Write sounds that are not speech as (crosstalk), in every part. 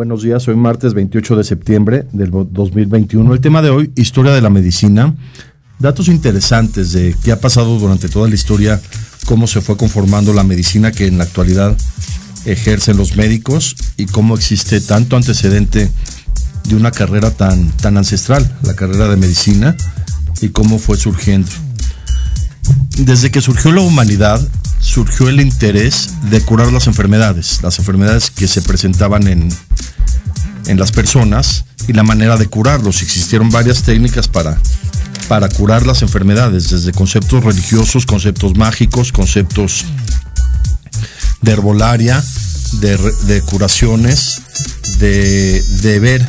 Buenos días, hoy martes 28 de septiembre del 2021. El tema de hoy, historia de la medicina. Datos interesantes de qué ha pasado durante toda la historia, cómo se fue conformando la medicina que en la actualidad ejercen los médicos y cómo existe tanto antecedente de una carrera tan, tan ancestral, la carrera de medicina, y cómo fue surgiendo. Desde que surgió la humanidad, surgió el interés de curar las enfermedades, las enfermedades que se presentaban en, en las personas y la manera de curarlos. Existieron varias técnicas para, para curar las enfermedades, desde conceptos religiosos, conceptos mágicos, conceptos de herbolaria, de, curaciones, de, de, ver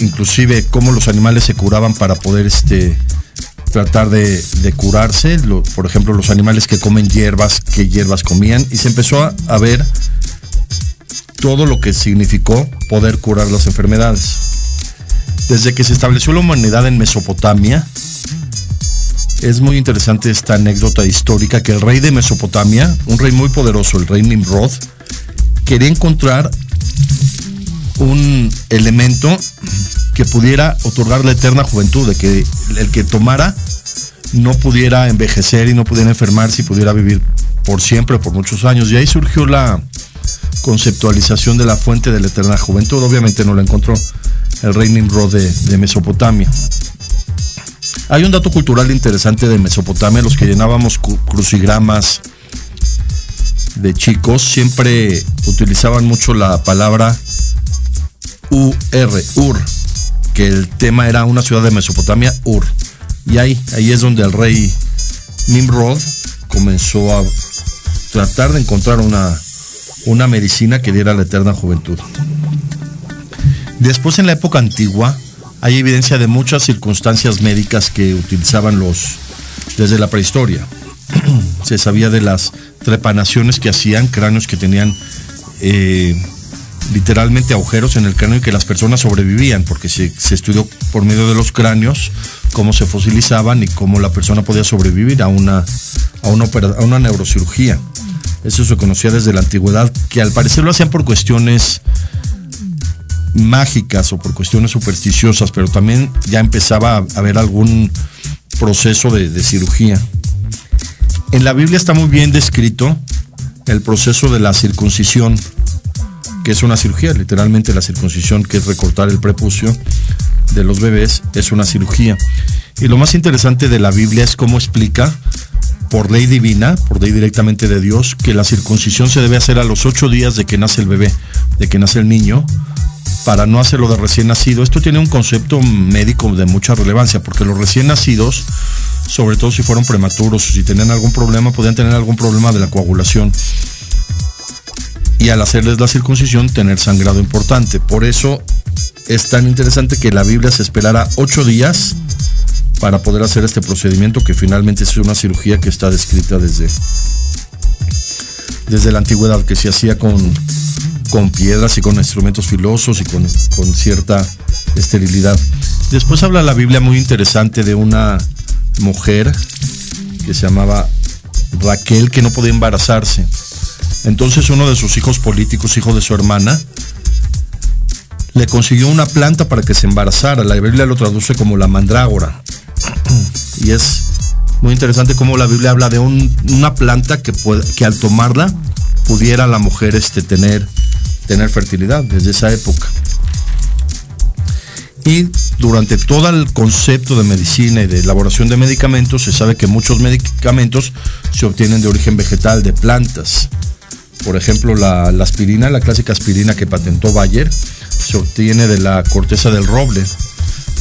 inclusive cómo los animales se curaban para poder este, tratar de, curarse, por ejemplo los animales que comen hierbas, qué hierbas comían, y se empezó a, a ver todo lo que significó poder curar las enfermedades. Desde que se estableció la humanidad en Mesopotamia, es muy interesante esta anécdota histórica que el rey de Mesopotamia, un rey muy poderoso, el rey Nimrod, quería encontrar un elemento que pudiera otorgar la eterna juventud, de que el que tomara no pudiera envejecer y no pudiera enfermarse y pudiera vivir por siempre, por muchos años. Y ahí surgió la conceptualización de la fuente de la eterna juventud. Obviamente no la encontró el rey Nimrod de, de Mesopotamia. Hay un dato cultural interesante de Mesopotamia, los que llenábamos crucigramas de chicos, siempre utilizaban mucho la palabra UR, UR, que el tema era una ciudad de Mesopotamia, Ur. Y ahí, ahí es donde el rey Nimrod comenzó a tratar de encontrar una, una medicina que diera la eterna juventud. Después en la época antigua hay evidencia de muchas circunstancias médicas que utilizaban los desde la prehistoria. (clears throat) Se sabía de las trepanaciones que hacían, cráneos que tenían eh, literalmente agujeros en el cráneo y que las personas sobrevivían, porque se, estudió por medio de los cráneos cómo se fosilizaban y cómo la persona podía sobrevivir a una, a una, a una neurocirugía. Eso se conocía desde la antigüedad, que al parecer lo hacían por cuestiones mágicas o por cuestiones supersticiosas, pero también ya empezaba a haber algún proceso de, de cirugía. En la Biblia está muy bien descrito el proceso de la circuncisión que es una cirugía, literalmente la circuncisión, que es recortar el prepucio de los bebés, es una cirugía. Y lo más interesante de la Biblia es cómo explica, por ley divina, por ley directamente de Dios, que la circuncisión se debe hacer a los ocho días de que nace el bebé, de que nace el niño, para no hacerlo de recién nacido. Esto tiene un concepto médico de mucha relevancia, porque los recién nacidos, sobre todo si fueron prematuros si tenían algún problema, podían tener algún problema de la coagulación y al hacerles la circuncisión tener sangrado importante. Por eso es tan interesante que la Biblia se esperara ocho días para poder hacer este procedimiento que finalmente es una cirugía que está descrita desde, desde la antigüedad, que se hacía con, con piedras y con instrumentos filosos y con, con cierta esterilidad. Después habla la Biblia muy interesante de una mujer que se llamaba Raquel que no podía embarazarse entonces uno de sus hijos políticos, hijo de su hermana, le consiguió una planta para que se embarazara. La Biblia lo traduce como la mandrágora. Y es muy interesante cómo la Biblia habla de una planta que, que al tomarla pudiera la mujer este, tener, tener fertilidad desde esa época. Y durante todo el concepto de medicina y de elaboración de medicamentos, se sabe que muchos medicamentos se obtienen de origen vegetal, de plantas Por ejemplo, la, aspirina, la clásica aspirina que patentó Bayer, se obtiene de la corteza del roble,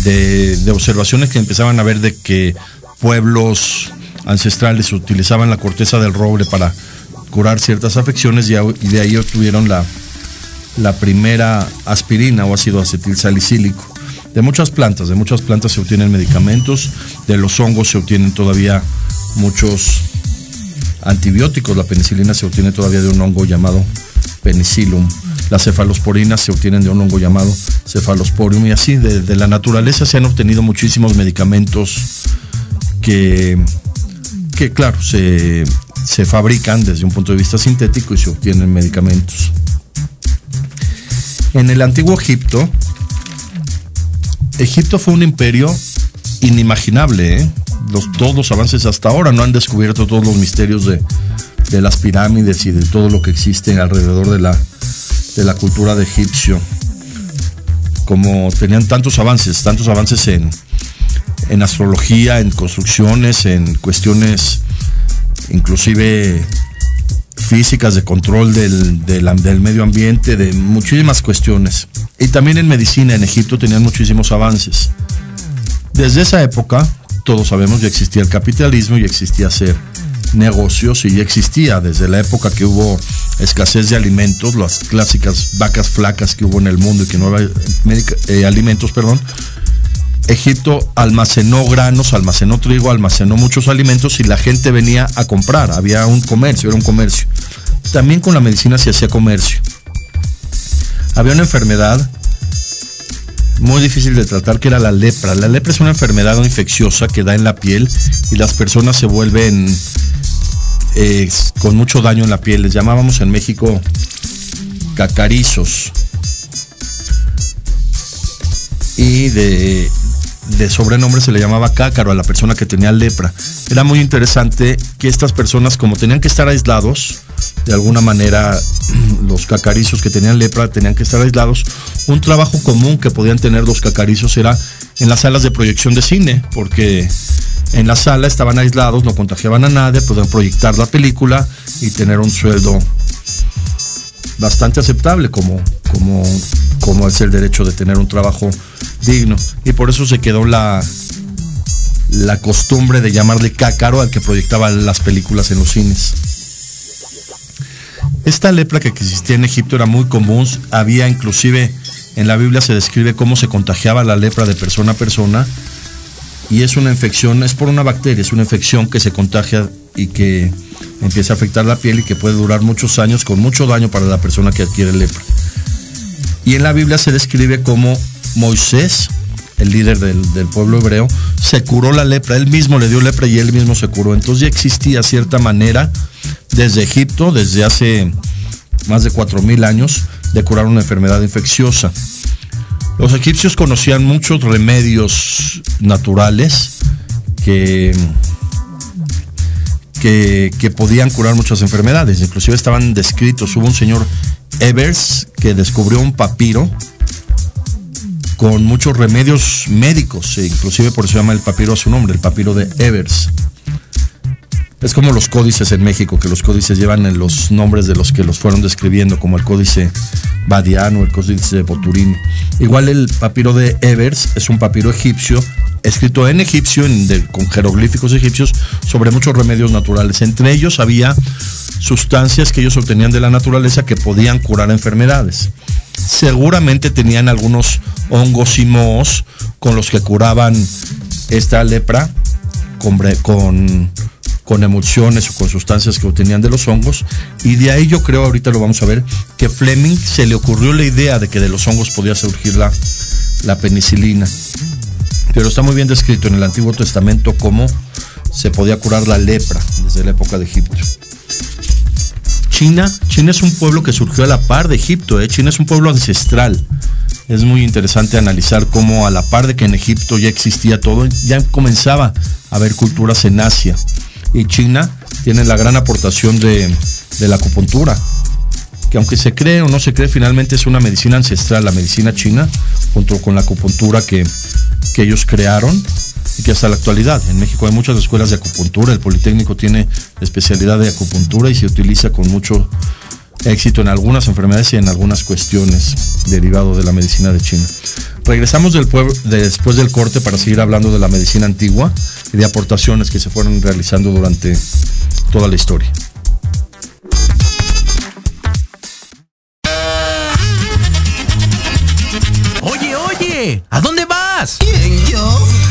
de, observaciones que empezaban a ver de que pueblos ancestrales utilizaban la corteza del roble para curar ciertas afecciones y, de ahí obtuvieron la, la primera aspirina o ácido acetil salicílico. De muchas plantas, de muchas plantas se obtienen medicamentos, de los hongos se obtienen todavía muchos antibióticos, la penicilina se obtiene todavía de un hongo llamado penicillum, las cefalosporinas se obtienen de un hongo llamado cefalosporium y así de la naturaleza se han obtenido muchísimos medicamentos que que claro, se, fabrican desde un punto de vista sintético y se obtienen medicamentos. En el antiguo Egipto, Egipto fue un imperio inimaginable. ¿eh? Los, todos los avances hasta ahora no han descubierto todos los misterios de, las pirámides y de todo lo que existe alrededor de la, de la cultura de egipcio. Como tenían tantos avances, tantos avances en, en astrología, en construcciones, en cuestiones inclusive físicas de control del, del, medio ambiente, de muchísimas cuestiones. Y también en medicina en Egipto tenían muchísimos avances. Desde esa época, todos sabemos, ya existía el capitalismo y existía hacer negocios y ya existía desde la época que hubo escasez de alimentos, las clásicas vacas flacas que hubo en el mundo y que no había eh, alimentos, perdón, Egipto almacenó granos, almacenó trigo, almacenó muchos alimentos y la gente venía a comprar. Había un comercio, era un comercio. También con la medicina se hacía comercio. Había una enfermedad muy difícil de tratar que era la lepra. La lepra es una enfermedad infecciosa que da en la piel y las personas se vuelven eh, con mucho daño en la piel. Les llamábamos en México cacarizos. Y de de sobrenombre se le llamaba cácaro a la persona que tenía lepra. Era muy interesante que estas personas, como tenían que estar aislados, de alguna manera (clears throat) los cacarizos que tenían lepra tenían que estar aislados, un trabajo común que podían tener los cacarizos era en las salas de proyección de cine, porque en la sala estaban aislados, no contagiaban a nadie, podían proyectar la película y tener un sueldo bastante aceptable como, como, como es el derecho de tener un trabajo digno. Y por eso se quedó la, la costumbre de llamarle cácaro al que proyectaba las películas en los cines. Esta lepra que existía en Egipto era muy común, había inclusive en la Biblia se describe cómo se contagiaba la lepra de persona a persona y es una infección, es por una bacteria, es una infección que se contagia y que empieza a afectar la piel y que puede durar muchos años con mucho daño para la persona que adquiere lepra. Y en la Biblia se describe cómo Moisés, el líder del, pueblo hebreo, se curó la lepra. Él mismo le dio lepra y él mismo se curó. Entonces ya existía cierta manera desde Egipto, desde hace más de 4.000 años, de curar una enfermedad infecciosa. Los egipcios conocían muchos remedios naturales que, que, que, podían curar muchas enfermedades. Inclusive estaban descritos. Hubo un señor Evers que descubrió un papiro con muchos remedios médicos, e inclusive por eso se llama el papiro a su nombre, el papiro de Evers. Es como los códices en México, que los códices llevan los nombres de los que los fueron describiendo, como el códice Badiano, el códice de Boturín. Igual el papiro de Evers es un papiro egipcio, escrito en egipcio, con jeroglíficos egipcios, sobre muchos remedios naturales. Entre ellos había sustancias que ellos obtenían de la naturaleza que podían curar enfermedades seguramente tenían algunos hongos y mohos con los que curaban esta lepra con, con, emulsiones o con sustancias que obtenían de los hongos. Y de ahí yo creo, ahorita lo vamos a ver, que Fleming se le ocurrió la idea de que de los hongos podía surgir la, la penicilina. Pero está muy bien descrito en el Antiguo Testamento cómo se podía curar la lepra desde la época de Egipto. China, China es un pueblo que surgió a la par de Egipto, ¿eh? China es un pueblo ancestral. Es muy interesante analizar cómo a la par de que en Egipto ya existía todo, ya comenzaba a haber culturas en Asia. Y China tiene la gran aportación de, la acupuntura, que aunque se cree o no se cree, finalmente es una medicina ancestral, la medicina china, junto con la acupuntura que, que ellos crearon y que hasta la actualidad en México hay muchas escuelas de acupuntura, el Politécnico tiene especialidad de acupuntura y se utiliza con mucho éxito en algunas enfermedades y en algunas cuestiones derivado de la medicina de China. Regresamos del después del corte para seguir hablando de la medicina antigua y de aportaciones que se fueron realizando durante toda la historia. Oye, oye, ¿a dónde vas? ¿Quién, yo?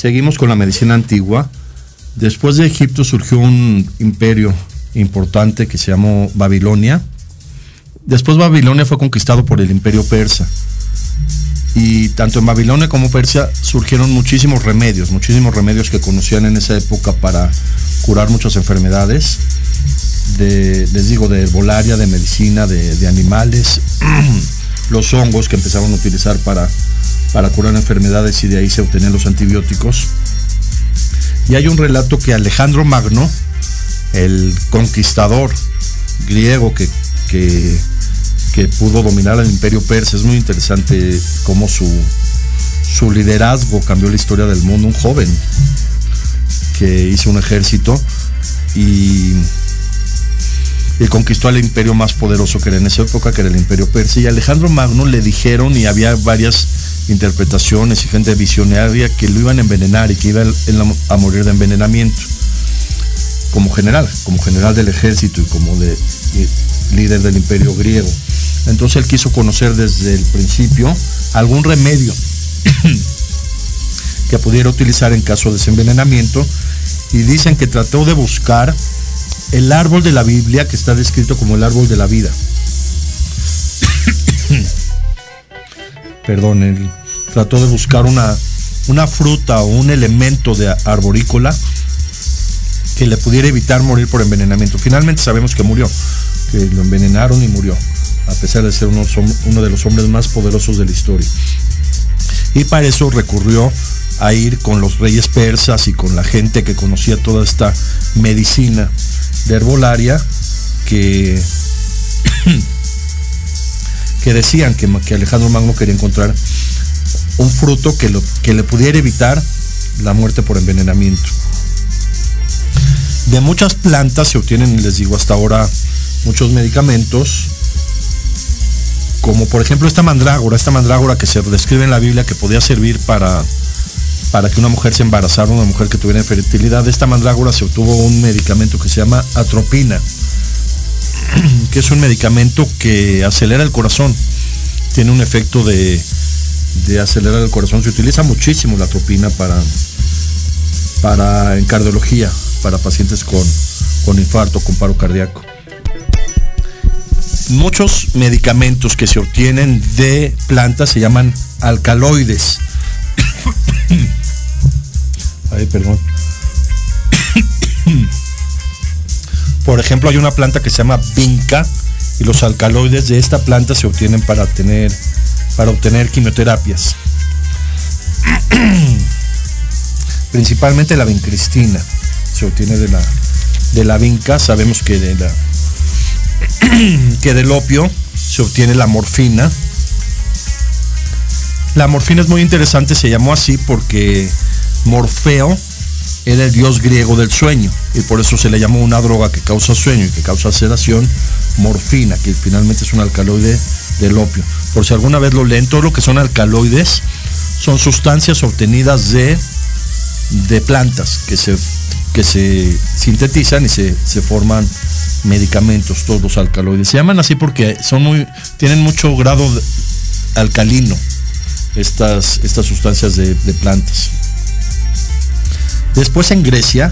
Seguimos con la medicina antigua. Después de Egipto surgió un imperio importante que se llamó Babilonia. Después Babilonia fue conquistado por el imperio persa. Y tanto en Babilonia como Persia surgieron muchísimos remedios, muchísimos remedios que conocían en esa época para curar muchas enfermedades. De, les digo, de herbolaria, de medicina, de, de animales, (clears throat) los hongos que empezaron a utilizar para para curar enfermedades y de ahí se obtenían los antibióticos. Y hay un relato que Alejandro Magno, el conquistador griego que, que, pudo dominar el imperio persa, es muy interesante cómo su, su liderazgo cambió la historia del mundo, un joven que hizo un ejército y, conquistó al imperio más poderoso que era en esa época, que era el imperio persa. Y Alejandro Magno le dijeron, y había varias interpretaciones y gente visionaria que lo iban a envenenar y que iba a morir de envenenamiento como general, como general del ejército y como de, líder del imperio griego. Entonces él quiso conocer desde el principio algún remedio (coughs) que pudiera utilizar en caso de desenvenenamiento y dicen que trató de buscar el árbol de la Biblia que está descrito como el árbol de la vida. Perdón, el, trató de buscar una, una fruta o un elemento de arborícola que le pudiera evitar morir por envenenamiento. Finalmente sabemos que murió, que lo envenenaron y murió, a pesar de ser uno, uno de los hombres más poderosos de la historia. Y para eso recurrió a ir con los reyes persas y con la gente que conocía toda esta medicina de herbolaria que, (clears throat) que decían que, Alejandro Magno quería encontrar un fruto que, lo, que le pudiera evitar la muerte por envenenamiento. De muchas plantas se obtienen, les digo hasta ahora, muchos medicamentos, como por ejemplo esta mandrágora, esta mandrágora que se describe en la Biblia que podía servir para, para que una mujer se embarazara, una mujer que tuviera infertilidad. De esta mandrágora se obtuvo un medicamento que se llama atropina, que es un medicamento que acelera el corazón, tiene un efecto de, de acelerar el corazón. Se utiliza muchísimo la atropina para, para en cardiología, para pacientes con, con infarto, con paro cardíaco muchos medicamentos que se obtienen de plantas se llaman alcaloides. (coughs) Ay, perdón. (coughs) Por ejemplo, hay una planta que se llama vinca y los alcaloides de esta planta se obtienen para tener para obtener quimioterapias. (clears throat) Principalmente la vincristina se obtiene de la de la vinca, sabemos que de la (clears throat) que del opio se obtiene la morfina. La morfina es muy interesante, se llamó así porque Morfeo era el dios griego del sueño y por eso se le llamó una droga que causa sueño y que causa sedación, morfina, que finalmente es un alcaloide del opio. Por si alguna vez lo leen, todo lo que son alcaloides son sustancias obtenidas de, de plantas que se, que se sintetizan y se, se forman medicamentos, todos los alcaloides. Se llaman así porque son muy, tienen mucho grado alcalino estas, estas sustancias de, de plantas. Después en Grecia,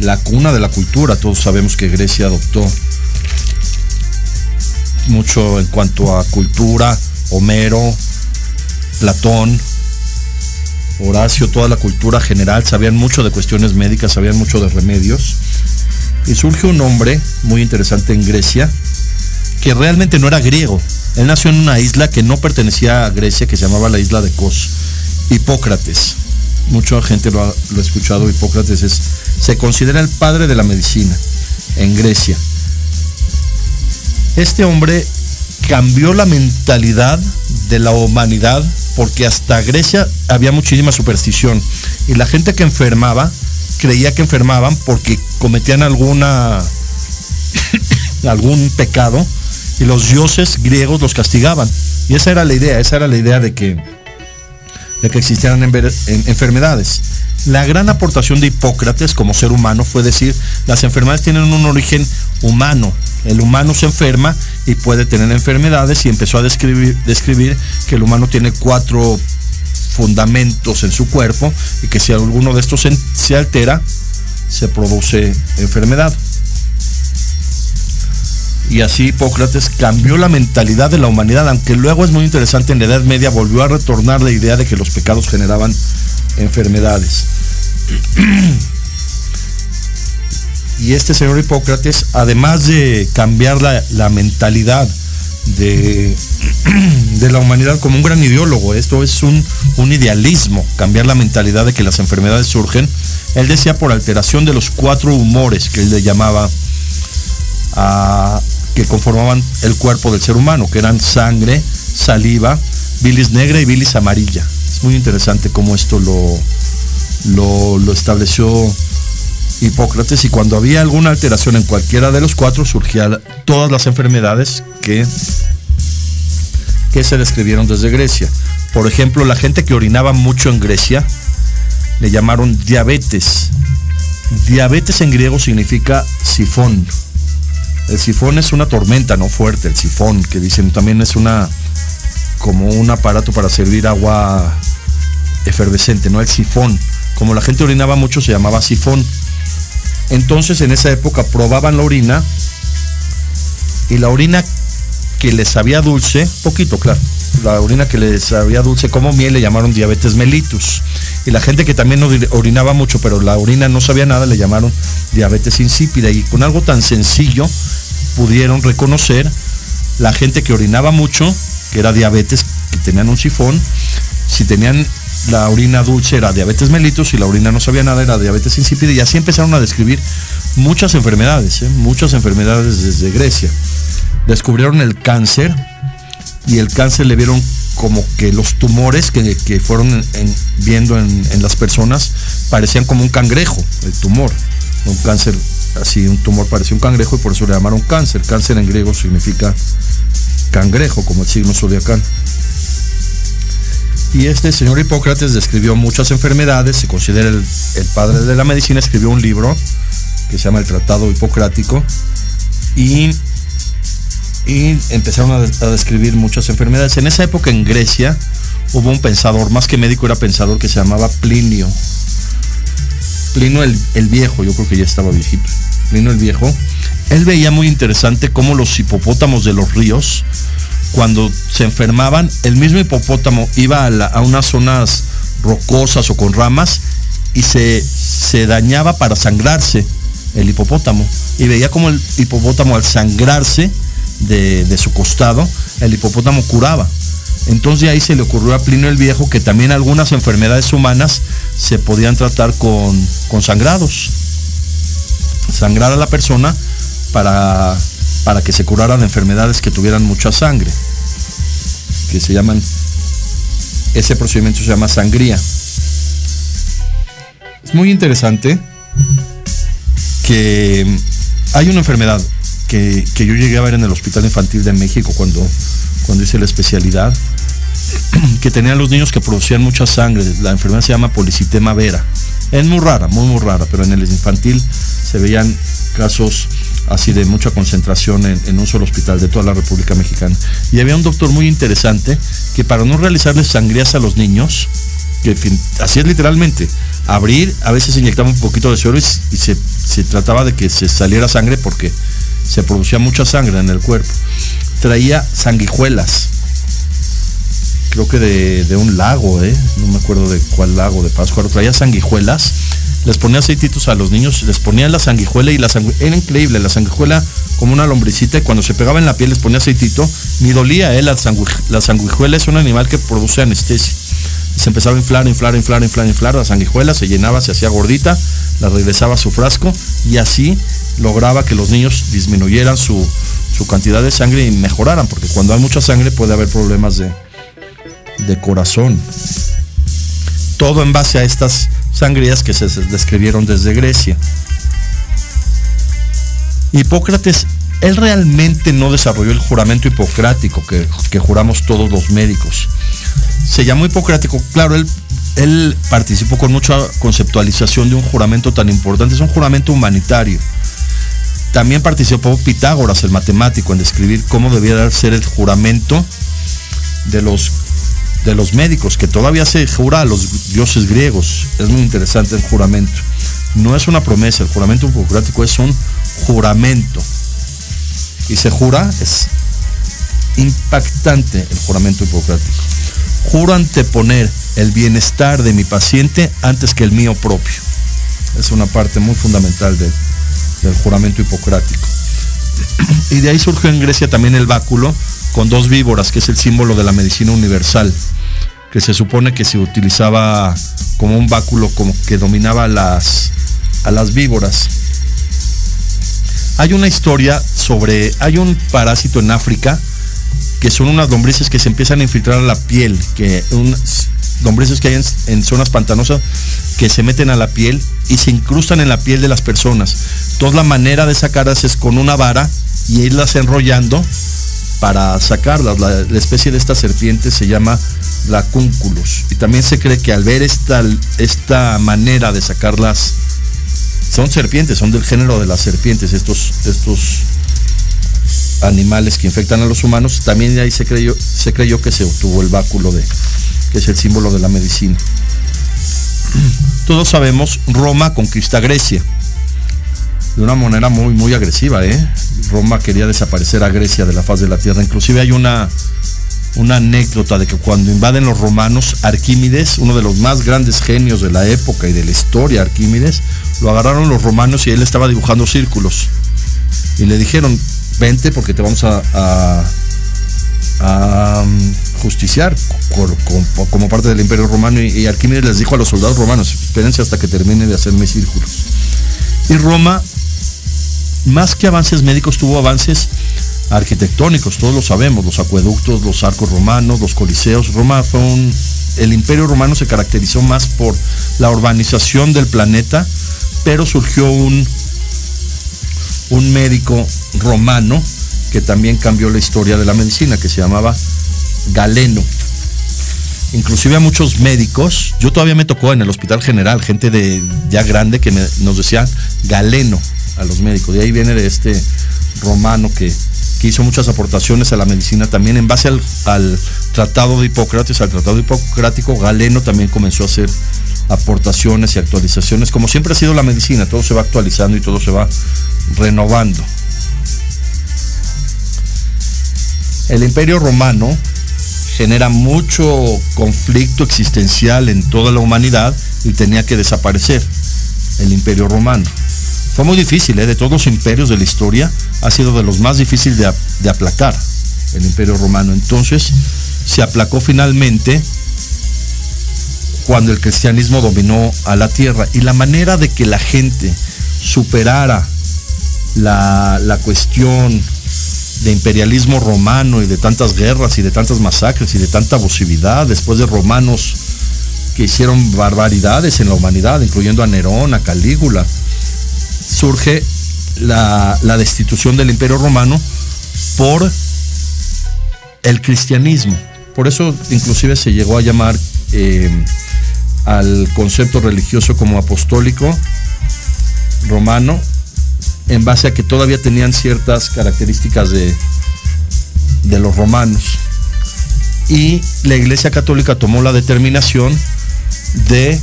la cuna de la cultura, todos sabemos que Grecia adoptó mucho en cuanto a cultura, Homero, Platón, Horacio, toda la cultura general, sabían mucho de cuestiones médicas, sabían mucho de remedios. Y surge un hombre muy interesante en Grecia, que realmente no era griego. Él nació en una isla que no pertenecía a Grecia, que se llamaba la isla de Kos. Hipócrates. Mucha gente lo ha, escuchado. Hipócrates es, se considera el padre de la medicina en Grecia. Este hombre cambió la mentalidad de la humanidad porque hasta Grecia había muchísima superstición y la gente que enfermaba creía que enfermaban porque cometían alguna (coughs) algún pecado y los dioses griegos los castigaban. Y esa era la idea, esa era la idea de que, de que existieran enfermedades. La gran aportación de Hipócrates como ser humano fue decir, las enfermedades tienen un origen humano. El humano se enferma y puede tener enfermedades y empezó a describir, que el humano tiene cuatro fundamentos en su cuerpo y que si alguno de estos se altera, se produce enfermedad. Y así Hipócrates cambió la mentalidad de la humanidad, aunque luego es muy interesante, en la Edad Media volvió a retornar la idea de que los pecados generaban enfermedades. (clears throat) Y este señor Hipócrates, además de cambiar la, la mentalidad de, (clears throat) de la humanidad como un gran ideólogo, esto es un, un idealismo, cambiar la mentalidad de que las enfermedades surgen, él decía por alteración de los cuatro humores que él le llamaba a- que conformaban el cuerpo del ser humano, que eran sangre, saliva, bilis negra y bilis amarilla. Es muy interesante cómo esto lo, lo, estableció Hipócrates y cuando había alguna alteración en cualquiera de los cuatro surgían todas las enfermedades que, que se describieron desde Grecia. Por ejemplo, la gente que orinaba mucho en Grecia le llamaron diabetes. Diabetes en griego significa sifón. El sifón es una tormenta, no fuerte, el sifón, que dicen también es una como un aparato para servir agua efervescente, no el sifón. Como la gente orinaba mucho se llamaba sifón. Entonces en esa época probaban la orina y la orina que les sabía dulce, poquito claro, la orina que les sabía dulce como miel le llamaron diabetes mellitus. Y la gente que también ori- orinaba mucho, pero la orina no sabía nada, le llamaron diabetes insípida. Y con algo tan sencillo pudieron reconocer la gente que orinaba mucho, que era diabetes, que tenían un sifón, si tenían la orina dulce era diabetes mellitus y la orina no sabía nada era diabetes insípida y así empezaron a describir muchas enfermedades, ¿eh? muchas enfermedades desde Grecia. Descubrieron el cáncer y el cáncer le vieron como que los tumores que, que fueron en- en- viendo en, en las personas parecían como un cangrejo, el tumor. Un cáncer, así un tumor parecía un cangrejo y por eso le llamaron cáncer. Cáncer en griego significa cangrejo, como el signo zodiacal. Y este señor Hipócrates describió muchas enfermedades, se considera el, el padre de la medicina, escribió un libro que se llama El Tratado Hipocrático y, y empezaron a, des- a describir muchas enfermedades. En esa época en Grecia hubo un pensador, más que médico era pensador, que se llamaba Plinio. Plinio el, el viejo, yo creo que ya estaba viejito. Plinio el viejo. Él veía muy interesante cómo los hipopótamos de los ríos cuando se enfermaban, el mismo hipopótamo iba a, a unas zonas rocosas o con ramas y se, se dañaba para sangrarse el hipopótamo. Y veía como el hipopótamo al sangrarse de, de su costado, el hipopótamo curaba. Entonces ahí se le ocurrió a Plinio el Viejo que también algunas enfermedades humanas se podían tratar con, con sangrados. Sangrar a la persona para, para que se curaran enfermedades que tuvieran mucha sangre. Que se llaman, ese procedimiento se llama sangría. Es muy interesante que hay una enfermedad que, yo llegué a ver en el Hospital Infantil de México cuando, cuando hice la especialidad, (clears throat) que tenían los niños que producían mucha sangre. La enfermedad se llama policitema vera. Es muy rara, muy muy rara, pero en el infantil se veían casos así de mucha concentración en, en un solo hospital de toda la República Mexicana. Y había un doctor muy interesante que para no realizarles sangrías a los niños, que así es literalmente, abrir, a veces inyectaba un poquito de suero y, y se, se trataba de que se saliera sangre porque se producía mucha sangre en el cuerpo. Traía sanguijuelas, creo que de, de un lago, ¿eh? no me acuerdo de cuál lago de Pátzcuaro, traía sanguijuelas, les ponía aceititos a los niños, les ponía la sanguijuela y la sanguijuela, era increíble, la sanguijuela como una lombricita y cuando se pegaba en la piel les ponía aceitito, ni dolía, ¿eh? la, sangui- la sanguijuela es un animal que produce anestesia. Se empezaba a inflar, inflar, inflar, inflar, inflar, la sanguijuela se llenaba, se hacía gordita, la regresaba a su frasco y así lograba que los niños disminuyeran su, su cantidad de sangre y mejoraran, porque cuando hay mucha sangre puede haber problemas de, de corazón. Todo en base a estas sangrías que se describieron desde Grecia. Hipócrates, él realmente no desarrolló el juramento hipocrático que, que juramos todos los médicos. Se llamó hipocrático, claro, él, participó con mucha conceptualización de un juramento tan importante, es un juramento humanitario. También participó Pitágoras, el matemático, en describir cómo debía ser el juramento de los de los médicos, que todavía se jura a los dioses griegos. Es muy interesante el juramento. No es una promesa, el juramento hipocrático es un juramento. Y se jura, es impactante el juramento hipocrático. Juro anteponer el bienestar de mi paciente antes que el mío propio. Es una parte muy fundamental del, juramento hipocrático. (clears throat) Y de ahí surgió en Grecia también el báculo con dos víboras, que es el símbolo de la medicina universal, que se supone que se utilizaba como un báculo como que dominaba las, a las víboras. Hay una historia sobre, hay un parásito en África que son unas lombrices que se empiezan a infiltrar a la piel, que lombrices que hay en, zonas pantanosas que se meten a la piel y se incrustan en la piel de las personas. Entonces la manera de sacarlas es con una vara y irlas enrollando para sacarlas. La, la especie de esta serpiente se llama la cúnculus. Y también se cree que al ver esta, esta manera de sacarlas, son serpientes, son del género de las serpientes, estos, estos animales que infectan a los humanos, también de ahí se creyó, se creyó que se obtuvo el báculo de, que es el símbolo de la medicina. (clears throat) Todos sabemos, Roma conquista Grecia de una manera muy, muy agresiva. ¿eh? Roma quería desaparecer a Grecia de la faz de la tierra. Inclusive hay una, una anécdota de que cuando invaden los romanos, Arquímedes, uno de los más grandes genios de la época y de la historia, Arquímedes, lo agarraron los romanos y él estaba dibujando círculos. Y le dijeron, vente porque te vamos a, a, a ajusticiar como parte del Imperio Romano y, Arquímedes les dijo a los soldados romanos, espérense hasta que termine de hacerme círculos. Y Roma, más que avances médicos, tuvo avances arquitectónicos, todos lo sabemos, los acueductos, los arcos romanos, los coliseos. Roma fue un, el imperio romano se caracterizó más por la urbanización del planeta, pero surgió un, un médico romano que también cambió la historia de la medicina, que se llamaba Galeno. Inclusive a muchos médicos, yo todavía me tocó en el hospital general, gente de ya grande que nos decía Galeno a los médicos. De ahí viene de este romano que, que hizo muchas aportaciones a la medicina también en base al, tratado de Hipócrates, al tratado hipocrático, Galeno también comenzó a hacer aportaciones y actualizaciones, como siempre ha sido la medicina, todo se va actualizando y todo se va renovando. El imperio romano genera mucho conflicto existencial en toda la humanidad y tenía que desaparecer el imperio romano. Fue muy difícil, ¿eh? de todos los imperios de la historia, ha sido de los más difíciles de, de aplacar el imperio romano. Entonces se aplacó finalmente cuando el cristianismo dominó a la tierra. Y la manera de que la gente superara la, la, cuestión de imperialismo romano y de tantas guerras y de tantas masacres y de tanta abusividad después de romanos que hicieron barbaridades en la humanidad, incluyendo a Nerón, a Calígula, surge la, destitución del imperio romano por el cristianismo. Por eso inclusive se llegó a llamar eh, al concepto religioso como apostólico romano, en base a que todavía tenían ciertas características de, de los romanos. Y la Iglesia Católica tomó la determinación de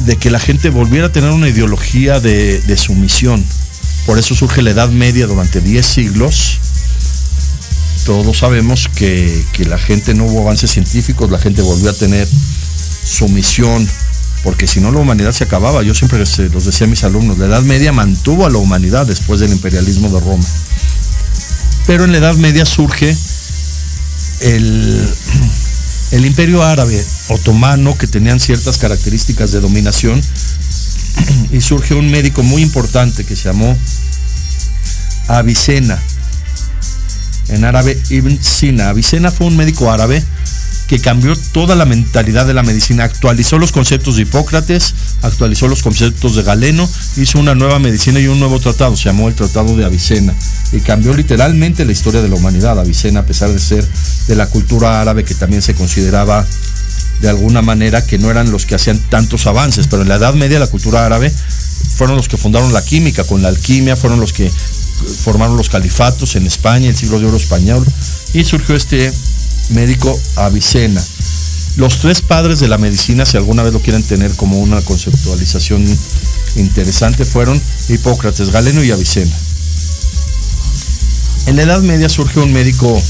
de que la gente volviera a tener una ideología de, sumisión. Por eso surge la Edad Media durante 10 siglos. Todos sabemos que, la gente no hubo avances científicos, la gente volvió a tener sumisión, porque si no la humanidad se acababa. Yo siempre los decía a mis alumnos, la Edad Media mantuvo a la humanidad después del imperialismo de Roma. Pero en la Edad Media surge el, (clears throat) el imperio árabe otomano que tenían ciertas características de dominación (clears throat) y surge un médico muy importante que se llamó Avicena, en árabe Ibn Sina. Avicena fue un médico árabe que cambió toda la mentalidad de la medicina, actualizó los conceptos de Hipócrates, actualizó los conceptos de Galeno, hizo una nueva medicina y un nuevo tratado, se llamó el Tratado de Avicena, y cambió literalmente la historia de la humanidad. Avicena, a pesar de ser de la cultura árabe que también se consideraba de alguna manera que no eran los que hacían tantos avances, pero en la Edad Media la cultura árabe fueron los que fundaron la química, con la alquimia fueron los que formaron los califatos en España, el siglo de oro español, y surgió este médico Avicena. Los tres padres de la medicina, si alguna vez lo quieren tener como una conceptualización interesante, fueron Hipócrates, Galeno y Avicena. En la Edad Media surgió un médico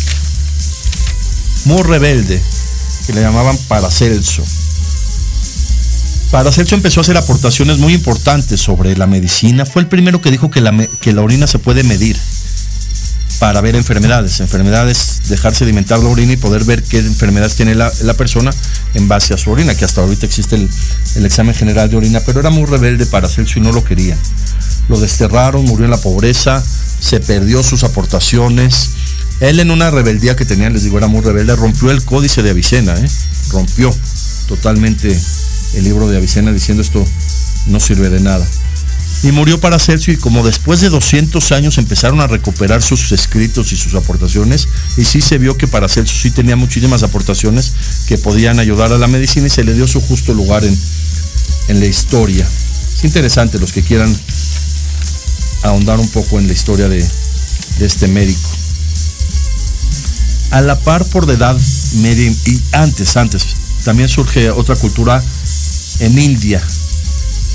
muy rebelde, que le llamaban Paracelso. Paracelso empezó a hacer aportaciones muy importantes sobre la medicina. Fue el primero que dijo que la, que la orina se puede medir para ver enfermedades. Enfermedades, dejar sedimentar la orina y poder ver qué enfermedades tiene la, persona en base a su orina, que hasta ahorita existe el, examen general de orina, pero era muy rebelde para Celso y no lo quería. Lo desterraron, murió en la pobreza, se perdió sus aportaciones. Él en una rebeldía que tenía, les digo, era muy rebelde, rompió el códice de Avicena, ¿eh? rompió totalmente el libro de Avicena diciendo esto no sirve de nada y murió Paracelso y como después de 200 años empezaron a recuperar sus escritos y sus aportaciones y sí se vio que Paracelso sí tenía muchísimas aportaciones que podían ayudar a la medicina y se le dio su justo lugar en, en la historia. Es interesante los que quieran ahondar un poco en la historia de, de este médico. A la par por de edad media y antes, antes, también surge otra cultura en India,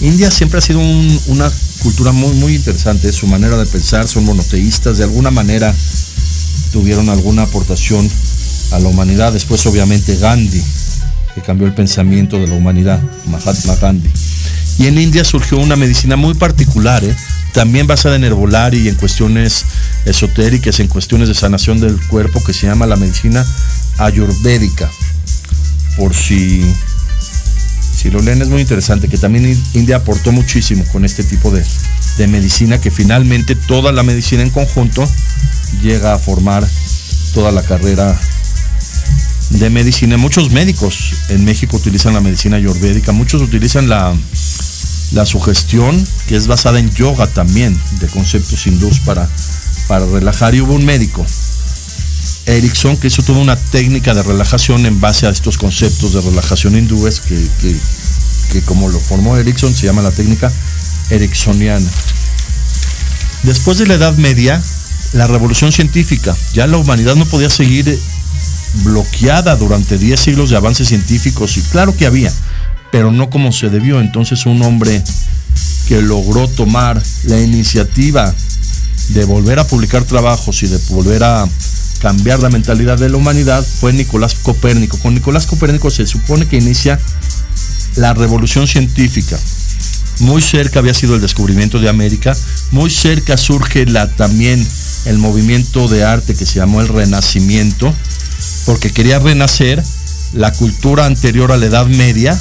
India siempre ha sido una cultura muy, muy interesante, su manera de pensar, son monoteístas, de alguna manera tuvieron alguna aportación a la humanidad. Después, obviamente, Gandhi, que cambió el pensamiento de la humanidad, Mahatma Gandhi. Y en India surgió una medicina muy particular, ¿eh? también basada en herbolaria y en cuestiones esotéricas, en cuestiones de sanación del cuerpo, que se llama la medicina ayurvédica. Por si, si lo leen es muy interesante, que también India aportó muchísimo con este tipo de, de medicina, que finalmente toda la medicina en conjunto llega a formar toda la carrera de medicina. Muchos médicos en México utilizan la medicina ayurvédica, muchos utilizan la, la sugestión, que es basada en yoga también, de conceptos hindús para, para relajar. Y hubo un médico, Erickson, que hizo toda una técnica de relajación en base a estos conceptos de relajación hindúes, que, que, que como lo formó Erickson, se llama la técnica ericksoniana. Después de la Edad Media, la revolución científica, ya la humanidad no podía seguir bloqueada durante 10 siglos de avances científicos, y claro que había, pero no como se debió. Entonces un hombre que logró tomar la iniciativa de volver a publicar trabajos y de volver a cambiar la mentalidad de la humanidad fue Nicolás Copérnico. Con Nicolás Copérnico se supone que inicia la revolución científica. Muy cerca había sido el descubrimiento de América, muy cerca surge la, también el movimiento de arte que se llamó el Renacimiento, porque quería renacer la cultura anterior a la Edad Media,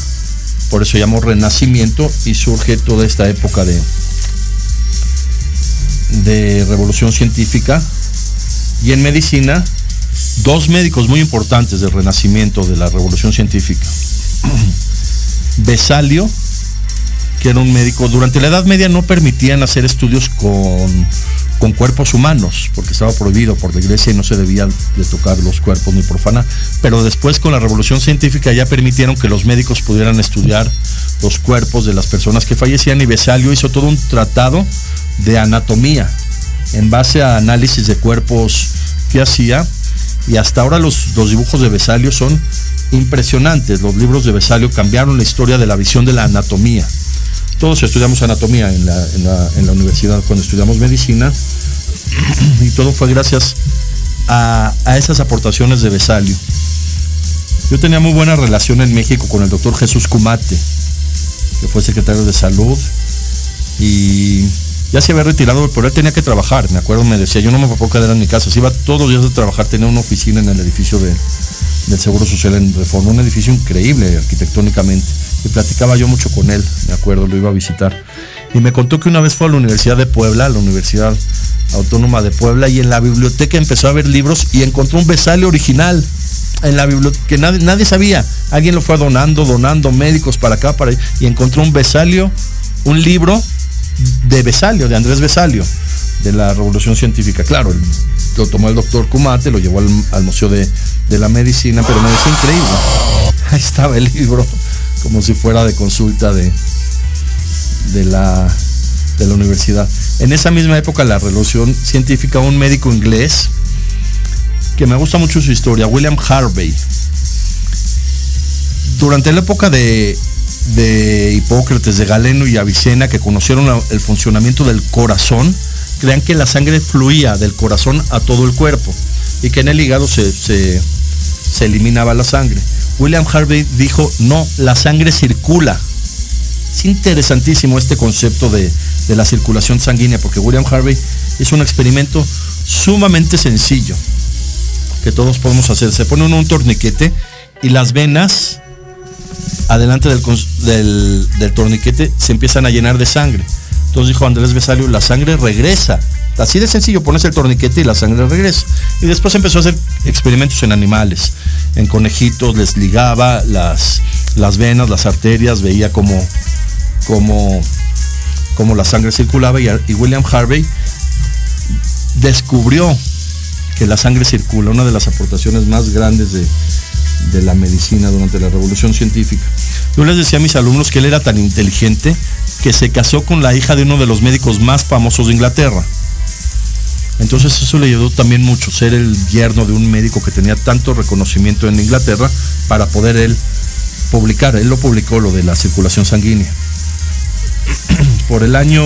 por eso llamó Renacimiento y surge toda esta época de, de revolución científica. Y en medicina, dos médicos muy importantes del Renacimiento, de la revolución científica. (clears throat) Besalio, que era un médico, durante la Edad Media no permitían hacer estudios con, con cuerpos humanos, porque estaba prohibido por la iglesia y no se debía de tocar los cuerpos ni profanar. Pero después con la revolución científica ya permitieron que los médicos pudieran estudiar los cuerpos de las personas que fallecían y Besalio hizo todo un tratado de anatomía en base a análisis de cuerpos que hacía y hasta ahora los, dibujos de Besalio son impresionantes. Los libros de Besalio cambiaron la historia de la visión de la anatomía. Todos estudiamos anatomía en la universidad cuando estudiamos medicina (clears throat) y todo fue gracias a, a, esas aportaciones de Besalio. Yo tenía muy buena relación en México con el doctor Jesús Cumate, que fue secretario de salud y ya se había retirado, pero él tenía que trabajar, me acuerdo, me decía, yo no me puedo quedar en mi casa, se iba todos los días a trabajar, tenía una oficina en el edificio de, del Seguro Social en Reforma, un edificio increíble arquitectónicamente y platicaba yo mucho con él, me acuerdo, lo iba a visitar. Y me contó que una vez fue a la Universidad de Puebla, la Universidad Autónoma de Puebla, y en la biblioteca empezó a ver libros y encontró un besalio original en la biblioteca que nadie, nadie sabía. Alguien lo fue donando, donando médicos para acá, para ahí, y encontró un besalio, un libro de Besalio, de Andrés Besalio, de la Revolución Científica. Claro, lo tomó el doctor Kumate, lo llevó al, al Museo de, de, la Medicina, pero me decía increíble. (laughs) Ahí estaba el libro como si fuera de consulta de, de, la, de la universidad. En esa misma época, la revolución científica, un médico inglés, que me gusta mucho su historia, William Harvey, durante la época de, de Hipócrates, de Galeno y Avicena, que conocieron el funcionamiento del corazón, crean que la sangre fluía del corazón a todo el cuerpo y que en el hígado se, se, se eliminaba la sangre. William Harvey dijo, no, la sangre circula. Es interesantísimo este concepto de, de, la circulación sanguínea, porque William Harvey hizo un experimento sumamente sencillo, que todos podemos hacer. Se pone un torniquete y las venas adelante del, torniquete se empiezan a llenar de sangre. Entonces dijo Andrés Besalio, la sangre regresa. Así de sencillo, pones el torniquete y la sangre regresa. Y después empezó a hacer experimentos en animales. En conejitos les ligaba las, venas, las arterias, veía cómo, cómo, cómo la sangre circulaba. Y William Harvey descubrió que la sangre circula, una de las aportaciones más grandes de, de la medicina durante la revolución científica. Yo les decía a mis alumnos que él era tan inteligente que se casó con la hija de uno de los médicos más famosos de Inglaterra. Entonces eso le ayudó también mucho, ser el yerno de un médico que tenía tanto reconocimiento en Inglaterra para poder él publicar. Él lo publicó, lo de la circulación sanguínea. (clears throat) Por el año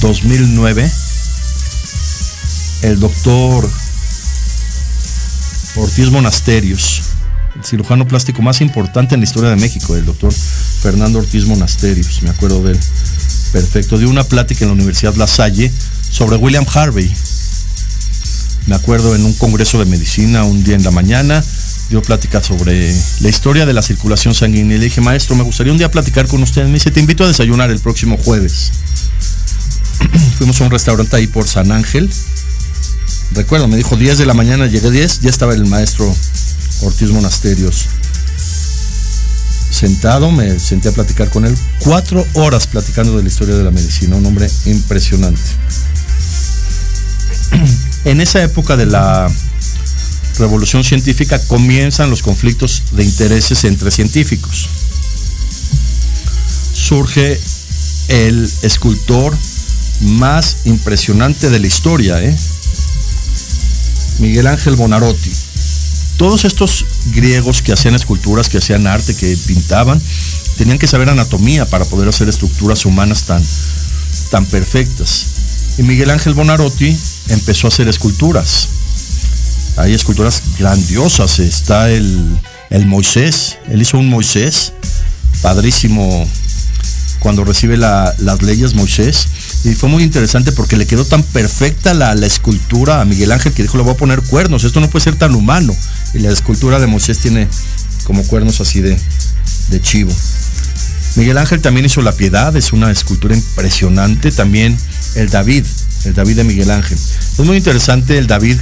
2009, el doctor Ortiz Monasterios, el cirujano plástico más importante en la historia de México, el doctor Fernando Ortiz Monasterios, me acuerdo de él. Perfecto, dio una plática en la Universidad La Salle sobre William Harvey. Me acuerdo en un congreso de medicina un día en la mañana, dio plática sobre la historia de la circulación sanguínea. Y le dije, maestro, me gustaría un día platicar con usted. Me dice, te invito a desayunar el próximo jueves. (clears throat) Fuimos a un restaurante ahí por San Ángel. Recuerdo, me dijo 10 de la mañana, llegué 10, ya estaba el maestro Ortiz Monasterios sentado, me senté a platicar con él. Cuatro horas platicando de la historia de la medicina, un hombre impresionante. (clears throat) En esa época de la revolución científica comienzan los conflictos de intereses entre científicos. Surge el escultor más impresionante de la historia, ¿eh? Miguel Ángel Bonarotti. Todos estos griegos que hacían esculturas, que hacían arte, que pintaban, tenían que saber anatomía para poder hacer estructuras humanas tan, tan perfectas. Y Miguel Ángel Bonarotti empezó a hacer esculturas. Hay esculturas grandiosas. Está el, el Moisés. Él hizo un Moisés padrísimo cuando recibe las leyes Moisés. Y fue muy interesante porque le quedó tan perfecta la, la, escultura a Miguel Ángel que dijo, le voy a poner cuernos, esto no puede ser tan humano. Y la escultura de Moisés tiene como cuernos así de, de chivo. Miguel Ángel también hizo La Piedad, es una escultura impresionante. También el David, el David de Miguel Ángel. Es muy interesante, el David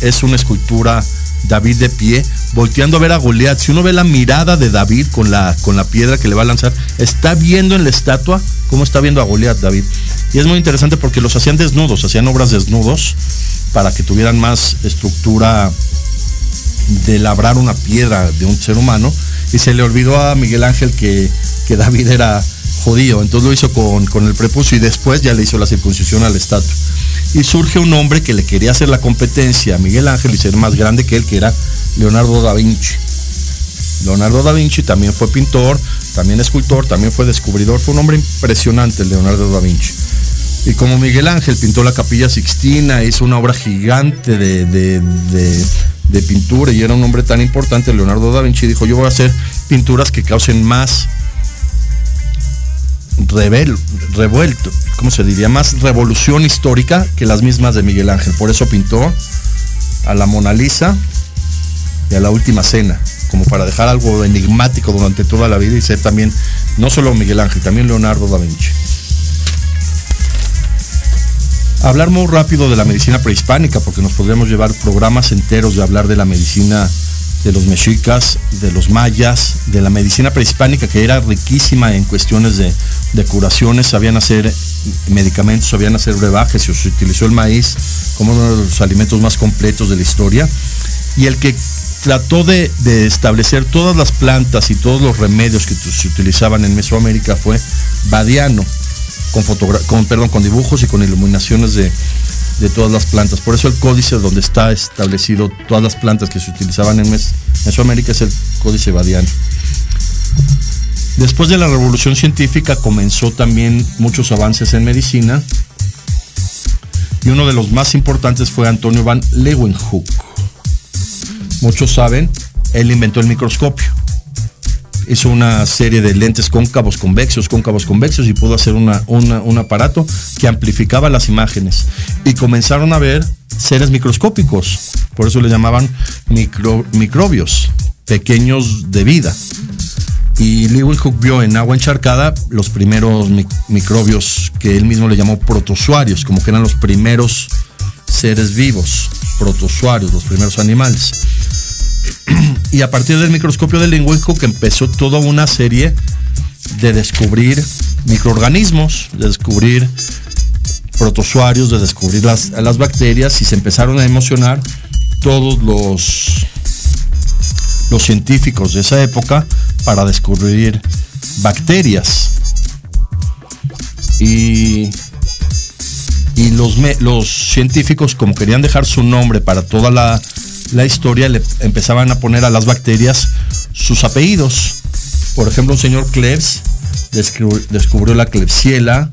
es una escultura David de pie, volteando a ver a Goliat. Si uno ve la mirada de David con la, con la piedra que le va a lanzar, está viendo en la estatua cómo está viendo a Goliat David. Y es muy interesante porque los hacían desnudos, hacían obras desnudos para que tuvieran más estructura de labrar una piedra de un ser humano. Y se le olvidó a Miguel Ángel que, que David era judío. Entonces lo hizo con, con el prepucio y después ya le hizo la circuncisión a la estatua y surge un hombre que le quería hacer la competencia a Miguel Ángel y ser más grande que él, que era Leonardo da Vinci. Leonardo da Vinci también fue pintor, también escultor, también fue descubridor, fue un hombre impresionante Leonardo da Vinci. Y como Miguel Ángel pintó la capilla Sixtina, hizo una obra gigante de, de, de, de pintura y era un hombre tan importante, Leonardo da Vinci dijo, yo voy a hacer pinturas que causen más revuelto, ¿cómo se diría? Más revolución histórica que las mismas de Miguel Ángel. Por eso pintó a la Mona Lisa y a la Última Cena, como para dejar algo enigmático durante toda la vida y ser también, no solo Miguel Ángel, también Leonardo da Vinci. Hablar muy rápido de la medicina prehispánica, porque nos podríamos llevar programas enteros de hablar de la medicina de los mexicas, de los mayas, de la medicina prehispánica que era riquísima en cuestiones de, de curaciones, sabían hacer medicamentos, sabían hacer brebajes y se utilizó el maíz como uno de los alimentos más completos de la historia. Y el que trató de, de establecer todas las plantas y todos los remedios que se utilizaban en Mesoamérica fue Badiano, con, con, perdón, con dibujos y con iluminaciones de, de todas las plantas. Por eso el códice donde está establecido todas las plantas que se utilizaban en Mesoamérica es el códice Badiano. Después de la revolución científica comenzó también muchos avances en medicina y uno de los más importantes fue Antonio van Leeuwenhoek. Muchos saben, él inventó el microscopio. Hizo una serie de lentes cóncavos convexos, cóncavos convexos y pudo hacer una, un aparato que amplificaba las imágenes. Y comenzaron a ver seres microscópicos, por eso le llamaban micro, microbios, pequeños de vida. Y Leeuwenhoek vio en agua encharcada los primeros mic microbios que él mismo le llamó protozoarios, como que eran los primeros seres vivos, protozoarios, los primeros animales. (clears throat) y a partir del microscopio de Leeuwenhoek empezó toda una serie de descubrir microorganismos, de descubrir protozoarios, de descubrir las, las bacterias y se empezaron a emocionar todos los los científicos de esa época para descubrir bacterias. Y, y los, los, científicos, como querían dejar su nombre para toda la, la historia, le empezaban a poner a las bacterias sus apellidos. Por ejemplo, un señor Klebs descubrió, la Klebsiella,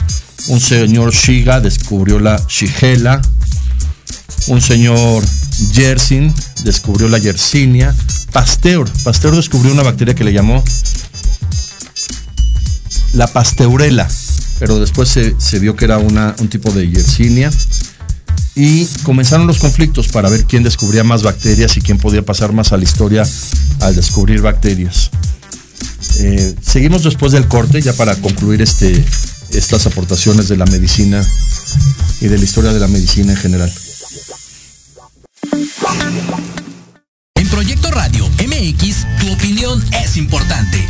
un señor Shiga descubrió la Shigella, un señor Yersin descubrió la Yersinia, Pasteur. Pasteur descubrió una bacteria que le llamó la pasteurela, pero después se, se vio que era una, un tipo de Yersinia. Y comenzaron los conflictos para ver quién descubría más bacterias y quién podía pasar más a la historia al descubrir bacterias. Eh, seguimos después del corte ya para concluir este, estas aportaciones de la medicina y de la historia de la medicina en general. En Proyecto Radio MX, tu opinión es importante.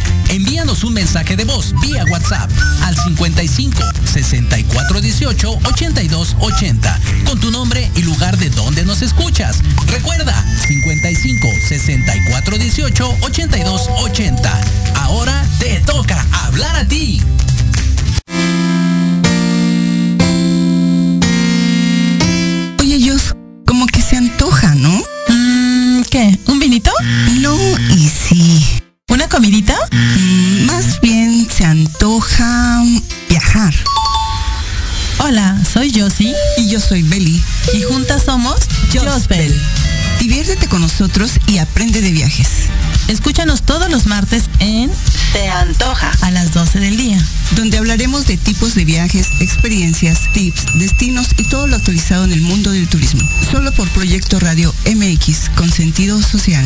Envíanos un mensaje de voz vía WhatsApp al 55 64 18 82 80 con tu nombre y lugar de donde nos escuchas. Recuerda 55 64 18 82 80. Ahora te toca hablar a ti. Oye, Jos, como que se antoja, ¿no? Mm, ¿Qué? ¿Un vinito? No, y sí. ¿Una comidita? Mm, Más bien se antoja viajar. Hola, soy Josie Y yo soy Beli. y juntas somos Josbel. Diviértete con nosotros y aprende de viajes. Escúchanos todos los martes en Te antoja. a las 12 del día. Donde hablaremos de tipos de viajes, experiencias, tips, destinos y todo lo actualizado en el mundo del turismo. Solo por Proyecto Radio MX con sentido social.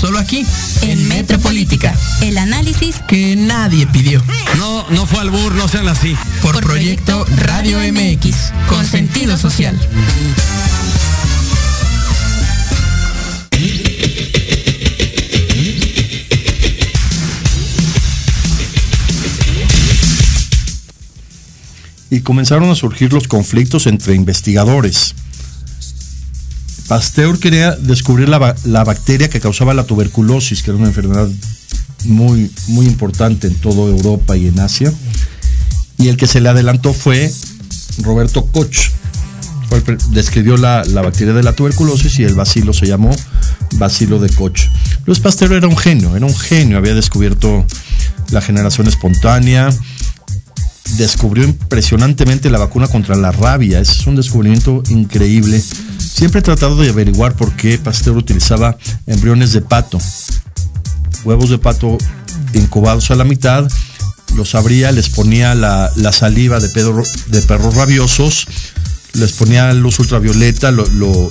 Solo aquí, En Metropolítica, el análisis que nadie pidió. No, no fue albur, no sean así. Por, Por proyecto Proyecto Radio Radio MX, con sentido social. y comenzaron a surgir los conflictos entre investigadores. Pasteur quería descubrir la, la bacteria que causaba la tuberculosis, que era una enfermedad muy, muy importante en toda Europa y en Asia. Y el que se le adelantó fue Roberto Koch. Describió la, la bacteria de la tuberculosis y el bacilo se llamó bacilo de Koch. Luis Pasteur era un genio, era un genio, había descubierto la generación espontánea, descubrió impresionantemente la vacuna contra la rabia. Es un descubrimiento increíble. Siempre he tratado de averiguar por qué Pasteur utilizaba embriones de pato, huevos de pato incubados a la mitad, los abría, les ponía la, saliva de, pedro- de perros rabiosos, les ponía luz ultravioleta, lo-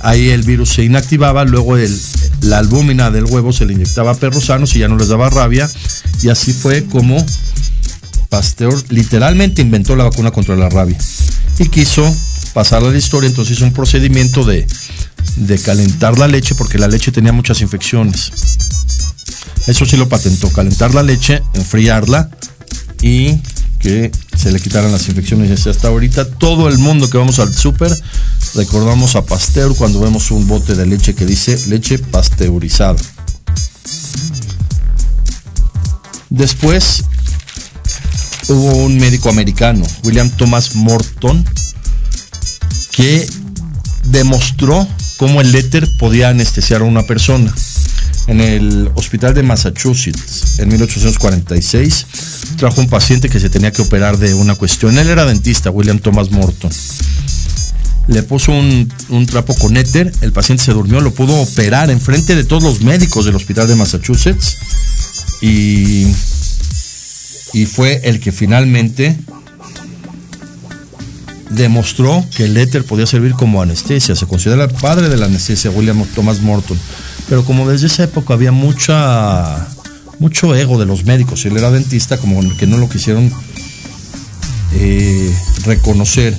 ahí el virus se inactivaba, luego el- la albúmina del huevo se le inyectaba a perros sanos y ya no les daba rabia, y así fue como Pasteur literalmente inventó la vacuna contra la rabia y quiso pasar a la historia, entonces hizo un procedimiento de, de calentar la leche porque la leche tenía muchas infecciones. Eso sí lo patentó, calentar la leche, enfriarla y que se le quitaran las infecciones. Y hasta ahorita todo el mundo que vamos al súper recordamos a Pasteur cuando vemos un bote de leche que dice leche pasteurizada. Después hubo un médico americano, William Thomas Morton, que demostró cómo el éter podía anestesiar a una persona. En el hospital de Massachusetts, en 1846, trajo un paciente que se tenía que operar de una cuestión. Él era dentista, William Thomas Morton. Le puso un, un trapo con éter, el paciente se durmió, lo pudo operar en frente de todos los médicos del hospital de Massachusetts y, y fue el que finalmente demostró que el éter podía servir como anestesia. Se considera el padre de la anestesia, William Thomas Morton. Pero como desde esa época había mucha mucho ego de los médicos, él era dentista, como que no lo quisieron eh, reconocer.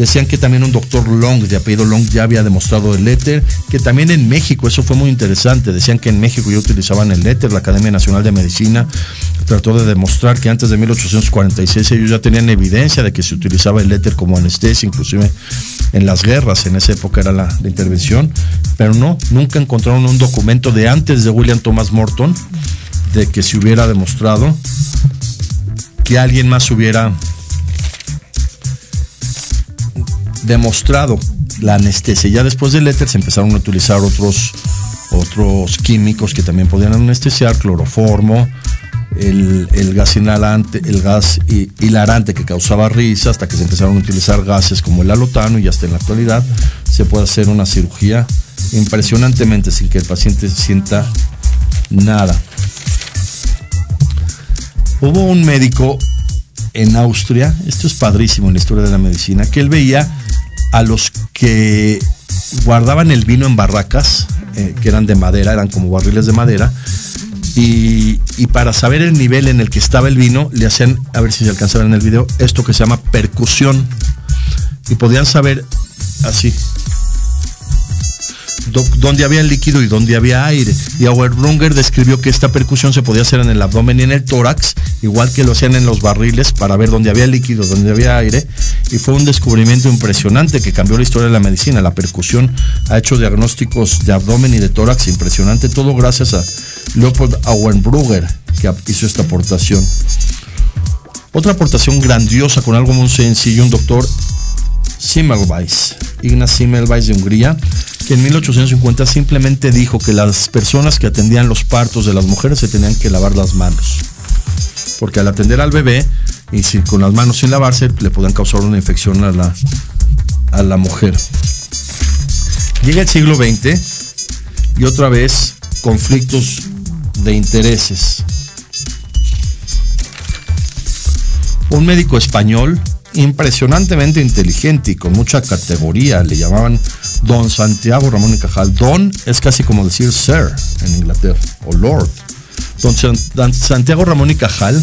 Decían que también un doctor Long, de apellido Long, ya había demostrado el éter, que también en México, eso fue muy interesante, decían que en México ya utilizaban el éter, la Academia Nacional de Medicina trató de demostrar que antes de 1846 ellos ya tenían evidencia de que se utilizaba el éter como anestesia, inclusive en las guerras, en esa época era la, la intervención, pero no, nunca encontraron un documento de antes de William Thomas Morton de que se hubiera demostrado que alguien más hubiera demostrado la anestesia. Ya después del éter se empezaron a utilizar otros, otros químicos que también podían anestesiar, cloroformo, el, el gas inhalante, el gas hi- hilarante que causaba risa, hasta que se empezaron a utilizar gases como el alotano y hasta en la actualidad se puede hacer una cirugía impresionantemente sin que el paciente sienta nada. Hubo un médico en Austria, esto es padrísimo en la historia de la medicina, que él veía a los que guardaban el vino en barracas, eh, que eran de madera, eran como barriles de madera, y, y para saber el nivel en el que estaba el vino, le hacían, a ver si se alcanza a ver en el video, esto que se llama percusión. Y podían saber así, dónde había líquido y dónde había aire. Y Auerbrunger describió que esta percusión se podía hacer en el abdomen y en el tórax, igual que lo hacían en los barriles para ver dónde había líquido, dónde había aire. Y fue un descubrimiento impresionante que cambió la historia de la medicina. La percusión ha hecho diagnósticos de abdomen y de tórax impresionante, todo gracias a Leopold Auenbrugger, que hizo esta aportación. Otra aportación grandiosa con algo muy sencillo, un doctor Semmelweis, Ignaz Semmelweis de Hungría, en 1850 simplemente dijo que las personas que atendían los partos de las mujeres se tenían que lavar las manos. Porque al atender al bebé, y si con las manos sin lavarse, le podían causar una infección a la, a la mujer. Llega el siglo XX y otra vez conflictos de intereses. Un médico español impresionantemente inteligente y con mucha categoría, le llamaban Don Santiago Ramón y Cajal. Don es casi como decir Sir en Inglaterra, o Lord. Don Santiago Ramón y Cajal,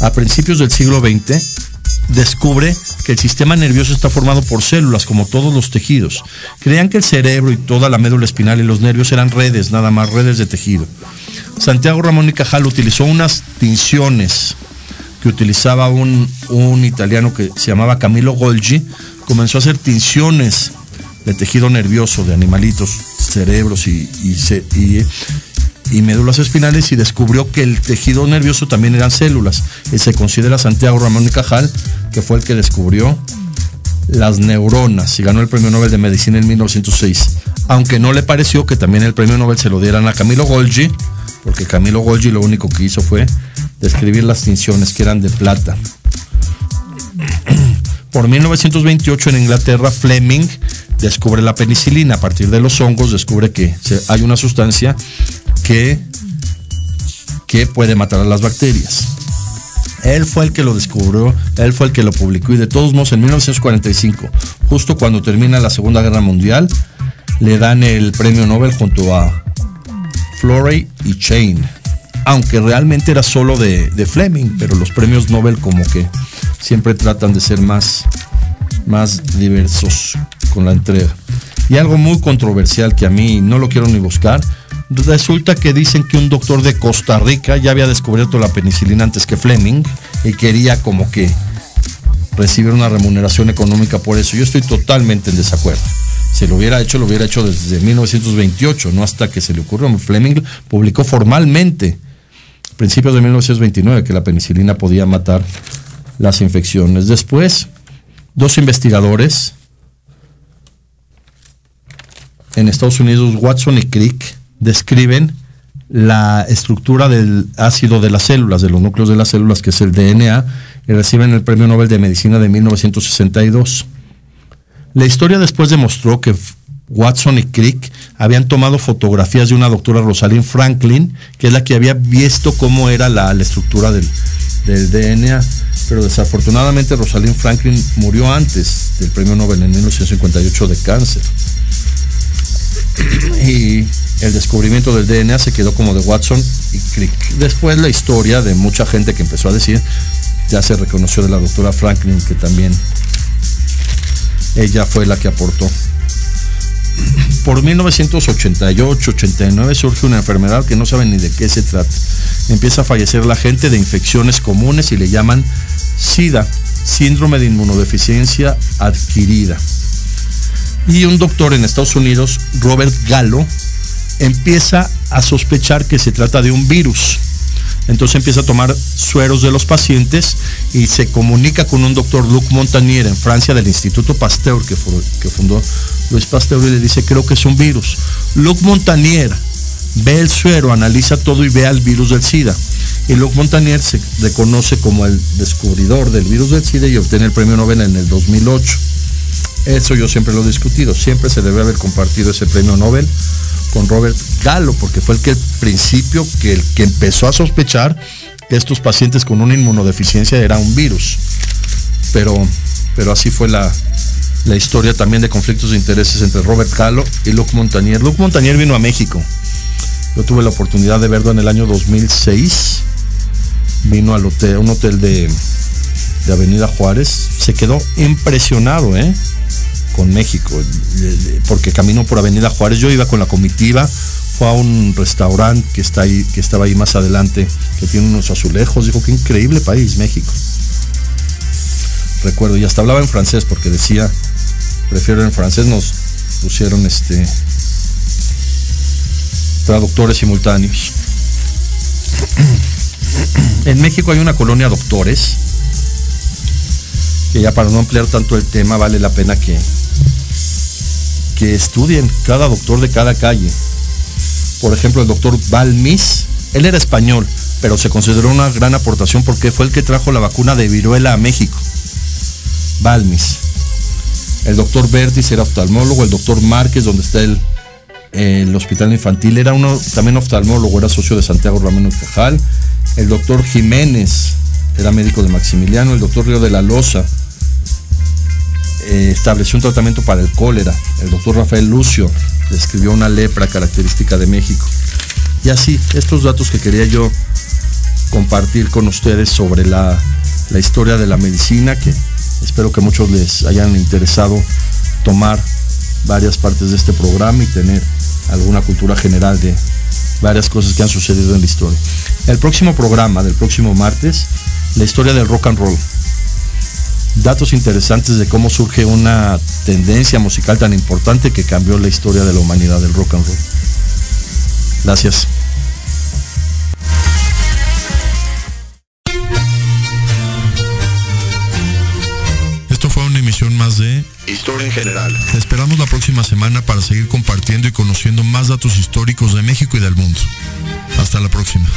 a principios del siglo XX, descubre que el sistema nervioso está formado por células, como todos los tejidos. Creían que el cerebro y toda la médula espinal y los nervios eran redes, nada más redes de tejido. Santiago Ramón y Cajal utilizó unas tinciones que utilizaba un, un italiano que se llamaba Camilo Golgi, comenzó a hacer tinciones de tejido nervioso de animalitos, cerebros y, y, y- y médulas espinales y descubrió que el tejido nervioso también eran células. Y se considera Santiago Ramón y Cajal, que fue el que descubrió las neuronas y ganó el premio Nobel de Medicina en 1906. Aunque no le pareció que también el premio Nobel se lo dieran a Camilo Golgi, porque Camilo Golgi lo único que hizo fue describir las tinciones que eran de plata. (clears throat) Por 1928 en Inglaterra, Fleming descubre la penicilina. A partir de los hongos descubre que hay una sustancia que, que puede matar a las bacterias. Él fue el que lo descubrió, él fue el que lo publicó y de todos modos en 1945, justo cuando termina la Segunda Guerra Mundial, le dan el premio Nobel junto a Florey y Chain. Aunque realmente era solo de, de Fleming, pero los premios Nobel como que siempre tratan de ser más, más diversos con la entrega. Y algo muy controversial que a mí no lo quiero ni buscar, resulta que dicen que un doctor de Costa Rica ya había descubierto la penicilina antes que Fleming y quería como que recibir una remuneración económica por eso. Yo estoy totalmente en desacuerdo. Si lo hubiera hecho, lo hubiera hecho desde 1928, no hasta que se le ocurrió. Fleming publicó formalmente, a principios de 1929, que la penicilina podía matar las infecciones. Después, dos investigadores, en Estados Unidos, Watson y Crick, describen la estructura del ácido de las células, de los núcleos de las células, que es el DNA, y reciben el Premio Nobel de Medicina de 1962. La historia después demostró que Watson y Crick habían tomado fotografías de una doctora Rosalind Franklin, que es la que había visto cómo era la, estructura del, del DNA. Pero desafortunadamente Rosalind Franklin murió antes del premio Nobel en 1958 de cáncer. Y el descubrimiento del DNA se quedó como de Watson y Crick. Después la historia de mucha gente que empezó a decir, ya se reconoció de la doctora Franklin, que también ella fue la que aportó. Por 1988-89 surge una enfermedad que no saben ni de qué se trata. Empieza a fallecer la gente de infecciones comunes y le llaman SIDA, síndrome de inmunodeficiencia adquirida. Y un doctor en Estados Unidos, Robert Gallo, empieza a sospechar que se trata de un virus. Entonces empieza a tomar sueros de los pacientes y se comunica con un doctor Luc Montagnier en Francia del Instituto Pasteur que, que fundó Luis Pasteur y le dice creo que es un virus. Luc Montagnier ve el suero, analiza todo y ve al virus del SIDA. Y Luc Montagnier se reconoce como el descubridor del virus del SIDA y obtiene el premio Nobel en el 2008. Eso yo siempre lo he discutido. Siempre se debe haber compartido ese premio Nobel con Robert Gallo, porque fue el que al principio que el que empezó a sospechar que estos pacientes con una inmunodeficiencia era un virus. Pero, pero así fue la, la historia también de conflictos de intereses entre Robert Gallo y Luc Montagnier. Luc Montagnier vino a México. Yo tuve la oportunidad de verlo en el año 2006. Vino al hotel, un hotel de, de Avenida Juárez. Se quedó impresionado, ¿eh? Con México, porque caminó por Avenida Juárez, yo iba con la comitiva, fue a un restaurante que está ahí, que estaba ahí más adelante, que tiene unos azulejos, dijo qué increíble país, México. Recuerdo, y hasta hablaba en francés porque decía, prefiero en francés, nos pusieron este traductores simultáneos. (clears throat) En México hay una colonia doctores, que ya para no ampliar tanto el tema vale la pena que, que estudien cada doctor de cada calle. Por ejemplo, el doctor Balmis, él era español, pero se consideró una gran aportación porque fue el que trajo la vacuna de viruela a México. Balmis. El doctor Bertis era oftalmólogo, el doctor Márquez, donde está el, hospital infantil, era uno también oftalmólogo, era socio de Santiago Ramón Cajal. El doctor Jiménez, era médico de Maximiliano, el doctor Río de la Loza eh, estableció un tratamiento para el cólera, el doctor Rafael Lucio describió una lepra característica de México. Y así, estos datos que quería yo compartir con ustedes sobre la, la historia de la medicina, que espero que muchos les hayan interesado tomar varias partes de este programa y tener alguna cultura general de varias cosas que han sucedido en la historia. El próximo programa del próximo martes, la historia del rock and roll. Datos interesantes de cómo surge una tendencia musical tan importante que cambió la historia de la humanidad del rock and roll. Gracias. Esto fue una emisión más de Historia en general. Te esperamos la próxima semana para seguir compartiendo y conociendo más datos históricos de México y del mundo. Hasta la próxima.